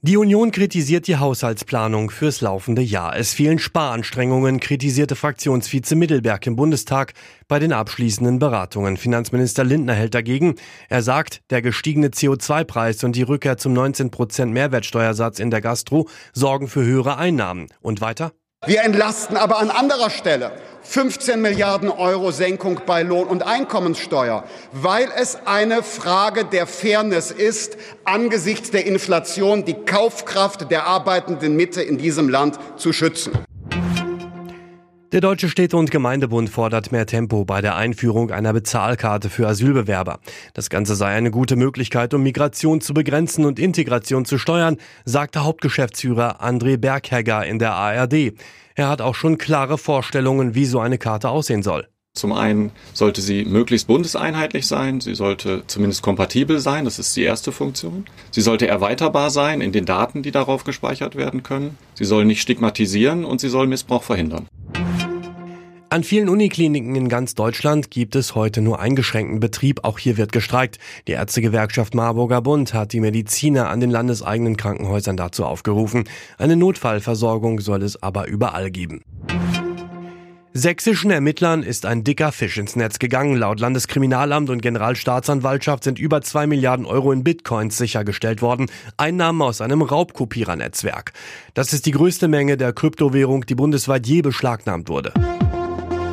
Die Union kritisiert die Haushaltsplanung fürs laufende Jahr. Es fehlen Sparanstrengungen, kritisierte Fraktionsvize Mittelberg im Bundestag bei den abschließenden Beratungen. Finanzminister Lindner hält dagegen. Er sagt, der gestiegene CO2-Preis und die Rückkehr zum 19 Prozent Mehrwertsteuersatz in der Gastro sorgen für höhere Einnahmen. Und weiter? Wir entlasten aber an anderer Stelle 15 Milliarden Euro Senkung bei Lohn- und Einkommenssteuer, weil es eine Frage der Fairness ist, angesichts der Inflation die Kaufkraft der arbeitenden Mitte in diesem Land zu schützen. Der Deutsche Städte- und Gemeindebund fordert mehr Tempo bei der Einführung einer Bezahlkarte für Asylbewerber. Das Ganze sei eine gute Möglichkeit, um Migration zu begrenzen und Integration zu steuern, sagte Hauptgeschäftsführer André Berghegger in der ARD. Er hat auch schon klare Vorstellungen, wie so eine Karte aussehen soll. Zum einen sollte sie möglichst bundeseinheitlich sein, sie sollte zumindest kompatibel sein, das ist die erste Funktion. Sie sollte erweiterbar sein in den Daten, die darauf gespeichert werden können. Sie soll nicht stigmatisieren und sie soll Missbrauch verhindern. An vielen Unikliniken in ganz Deutschland gibt es heute nur eingeschränkten Betrieb. Auch hier wird gestreikt. Die Ärztegewerkschaft Marburger Bund hat die Mediziner an den landeseigenen Krankenhäusern dazu aufgerufen. Eine Notfallversorgung soll es aber überall geben. Sächsischen Ermittlern ist ein dicker Fisch ins Netz gegangen. Laut Landeskriminalamt und Generalstaatsanwaltschaft sind über zwei Milliarden Euro in Bitcoins sichergestellt worden. Einnahmen aus einem Raubkopierernetzwerk. Das ist die größte Menge der Kryptowährung, die bundesweit je beschlagnahmt wurde.